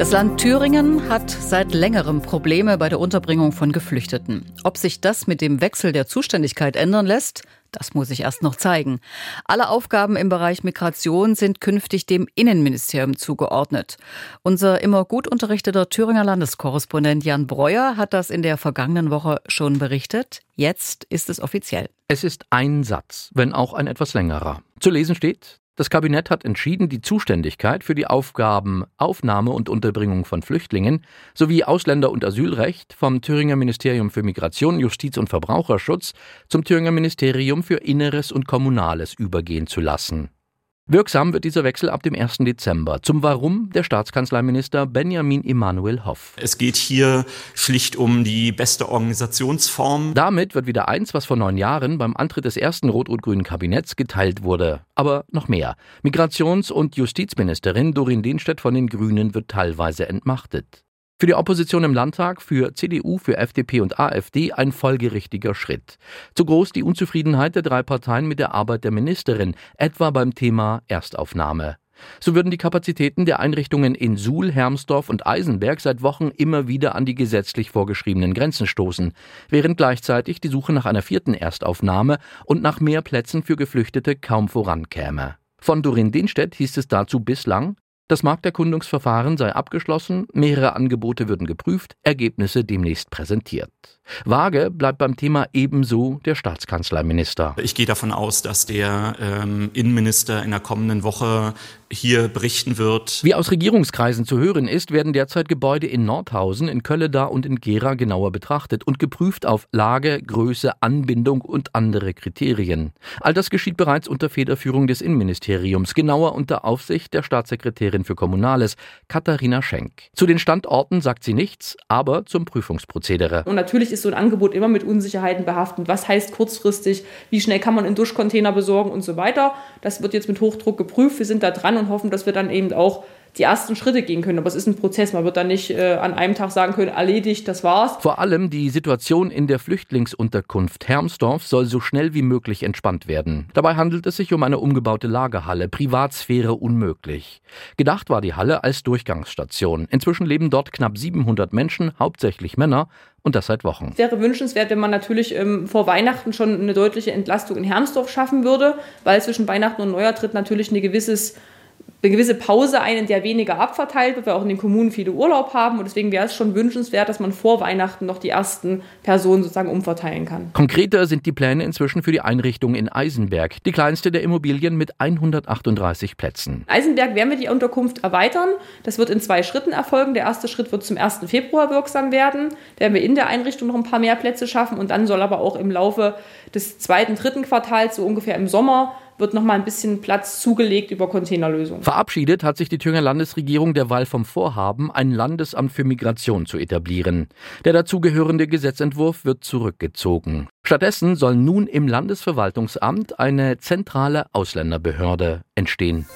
Das Land Thüringen hat seit längerem Probleme bei der Unterbringung von Geflüchteten. Ob sich das mit dem Wechsel der Zuständigkeit ändern lässt, das muss sich erst noch zeigen. Alle Aufgaben im Bereich Migration sind künftig dem Innenministerium zugeordnet. Unser immer gut unterrichteter Thüringer Landeskorrespondent Jan Breuer hat das in der vergangenen Woche schon berichtet. Jetzt ist es offiziell. Es ist ein Satz, wenn auch ein etwas längerer. Zu lesen steht, das Kabinett hat entschieden, die Zuständigkeit für die Aufgaben Aufnahme und Unterbringung von Flüchtlingen sowie Ausländer- und Asylrecht vom Thüringer Ministerium für Migration, Justiz und Verbraucherschutz zum Thüringer Ministerium für Inneres und Kommunales übergehen zu lassen. Wirksam wird dieser Wechsel ab dem 1. Dezember. Zum Warum der Staatskanzleiminister Benjamin Emanuel Hoff. Es geht hier schlicht um die beste Organisationsform. Damit wird wieder eins, was vor neun Jahren beim Antritt des ersten rot-rot-grünen Kabinetts geteilt wurde. Aber noch mehr. Migrations- und Justizministerin Dorin Dehnstedt von den Grünen wird teilweise entmachtet. Für die Opposition im Landtag, für CDU, für FDP und AfD ein folgerichtiger Schritt. Zu groß die Unzufriedenheit der drei Parteien mit der Arbeit der Ministerin, etwa beim Thema Erstaufnahme. So würden die Kapazitäten der Einrichtungen in Suhl, Hermsdorf und Eisenberg seit Wochen immer wieder an die gesetzlich vorgeschriebenen Grenzen stoßen, während gleichzeitig die Suche nach einer vierten Erstaufnahme und nach mehr Plätzen für Geflüchtete kaum vorankäme. Von Dorin Denstedt hieß es dazu bislang, das Markterkundungsverfahren sei abgeschlossen, mehrere Angebote würden geprüft, Ergebnisse demnächst präsentiert. Vage bleibt beim Thema ebenso der Staatskanzleiminister. Ich gehe davon aus, dass der ähm, Innenminister in der kommenden Woche hier berichten wird. Wie aus Regierungskreisen zu hören ist, werden derzeit Gebäude in Nordhausen, in Kölleda und in Gera genauer betrachtet und geprüft auf Lage, Größe, Anbindung und andere Kriterien. All das geschieht bereits unter Federführung des Innenministeriums, genauer unter Aufsicht der Staatssekretärin für Kommunales, Katharina Schenk. Zu den Standorten sagt sie nichts, aber zum Prüfungsprozedere. Und natürlich ist so ein Angebot immer mit Unsicherheiten behaftet. Was heißt kurzfristig? Wie schnell kann man einen Duschcontainer besorgen und so weiter? Das wird jetzt mit Hochdruck geprüft. Wir sind da dran und hoffen, dass wir dann eben auch die ersten Schritte gehen können. Aber es ist ein Prozess. Man wird dann nicht äh, an einem Tag sagen können, erledigt, das war's. Vor allem die Situation in der Flüchtlingsunterkunft Hermsdorf soll so schnell wie möglich entspannt werden. Dabei handelt es sich um eine umgebaute Lagerhalle, Privatsphäre unmöglich. Gedacht war die Halle als Durchgangsstation. Inzwischen leben dort knapp 700 Menschen, hauptsächlich Männer, und das seit Wochen. Es wäre wünschenswert, wenn man natürlich ähm, vor Weihnachten schon eine deutliche Entlastung in Hermsdorf schaffen würde, weil zwischen Weihnachten und Neujahr tritt natürlich eine gewisses eine gewisse Pause ein, in der weniger abverteilt wird, weil auch in den Kommunen viele Urlaub haben. Und deswegen wäre es schon wünschenswert, dass man vor Weihnachten noch die ersten Personen sozusagen umverteilen kann. Konkreter sind die Pläne inzwischen für die Einrichtung in Eisenberg, die kleinste der Immobilien mit 138 Plätzen. In Eisenberg werden wir die Unterkunft erweitern. Das wird in zwei Schritten erfolgen. Der erste Schritt wird zum 1. Februar wirksam werden. Da werden wir in der Einrichtung noch ein paar mehr Plätze schaffen und dann soll aber auch im Laufe des zweiten, dritten Quartals, so ungefähr im Sommer, wird noch mal ein bisschen Platz zugelegt über Containerlösungen. Verabschiedet hat sich die Thüringer Landesregierung derweil vom Vorhaben, ein Landesamt für Migration zu etablieren. Der dazugehörende Gesetzentwurf wird zurückgezogen. Stattdessen soll nun im Landesverwaltungsamt eine zentrale Ausländerbehörde entstehen.